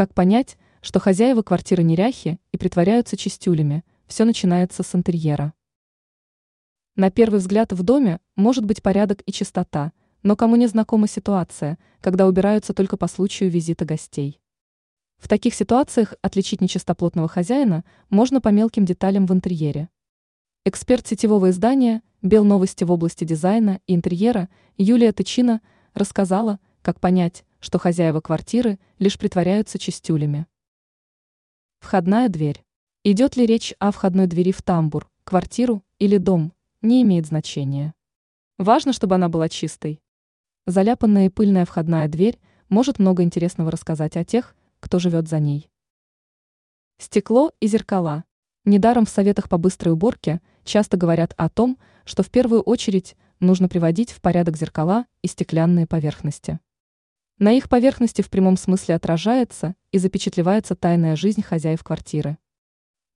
Как понять, что хозяева квартиры неряхи и притворяются чистюлями, все начинается с интерьера. На первый взгляд в доме может быть порядок и чистота, но кому не знакома ситуация, когда убираются только по случаю визита гостей. В таких ситуациях отличить нечистоплотного хозяина можно по мелким деталям в интерьере. Эксперт сетевого издания «Бел новости в области дизайна и интерьера» Юлия Тычина рассказала, как понять, что хозяева квартиры лишь притворяются чистюлями. Входная дверь. Идет ли речь о входной двери в тамбур, квартиру или дом, не имеет значения. Важно, чтобы она была чистой. Заляпанная и пыльная входная дверь может много интересного рассказать о тех, кто живет за ней. Стекло и зеркала. Недаром в советах по быстрой уборке часто говорят о том, что в первую очередь нужно приводить в порядок зеркала и стеклянные поверхности. На их поверхности в прямом смысле отражается и запечатлевается тайная жизнь хозяев квартиры.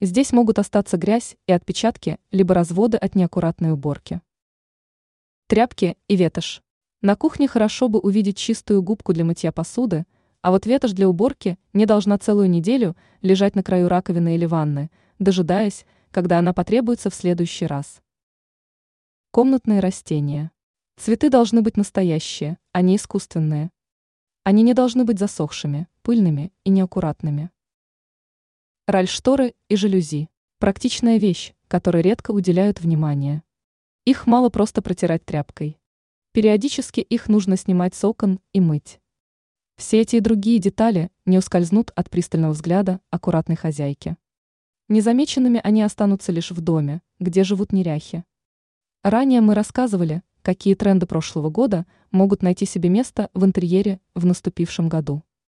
Здесь могут остаться грязь и отпечатки, либо разводы от неаккуратной уборки. Тряпки и ветошь. На кухне хорошо бы увидеть чистую губку для мытья посуды, а вот ветошь для уборки не должна целую неделю лежать на краю раковины или ванны, дожидаясь, когда она потребуется в следующий раз. Комнатные растения. Цветы должны быть настоящие, а не искусственные. Они не должны быть засохшими, пыльными и неаккуратными. Ральшторы и жалюзи. Практичная вещь, которой редко уделяют внимание. Их мало просто протирать тряпкой. Периодически их нужно снимать с окон и мыть. Все эти и другие детали не ускользнут от пристального взгляда аккуратной хозяйки. Незамеченными они останутся лишь в доме, где живут неряхи. Ранее мы рассказывали, какие тренды прошлого года могут найти себе место в интерьере в наступившем году.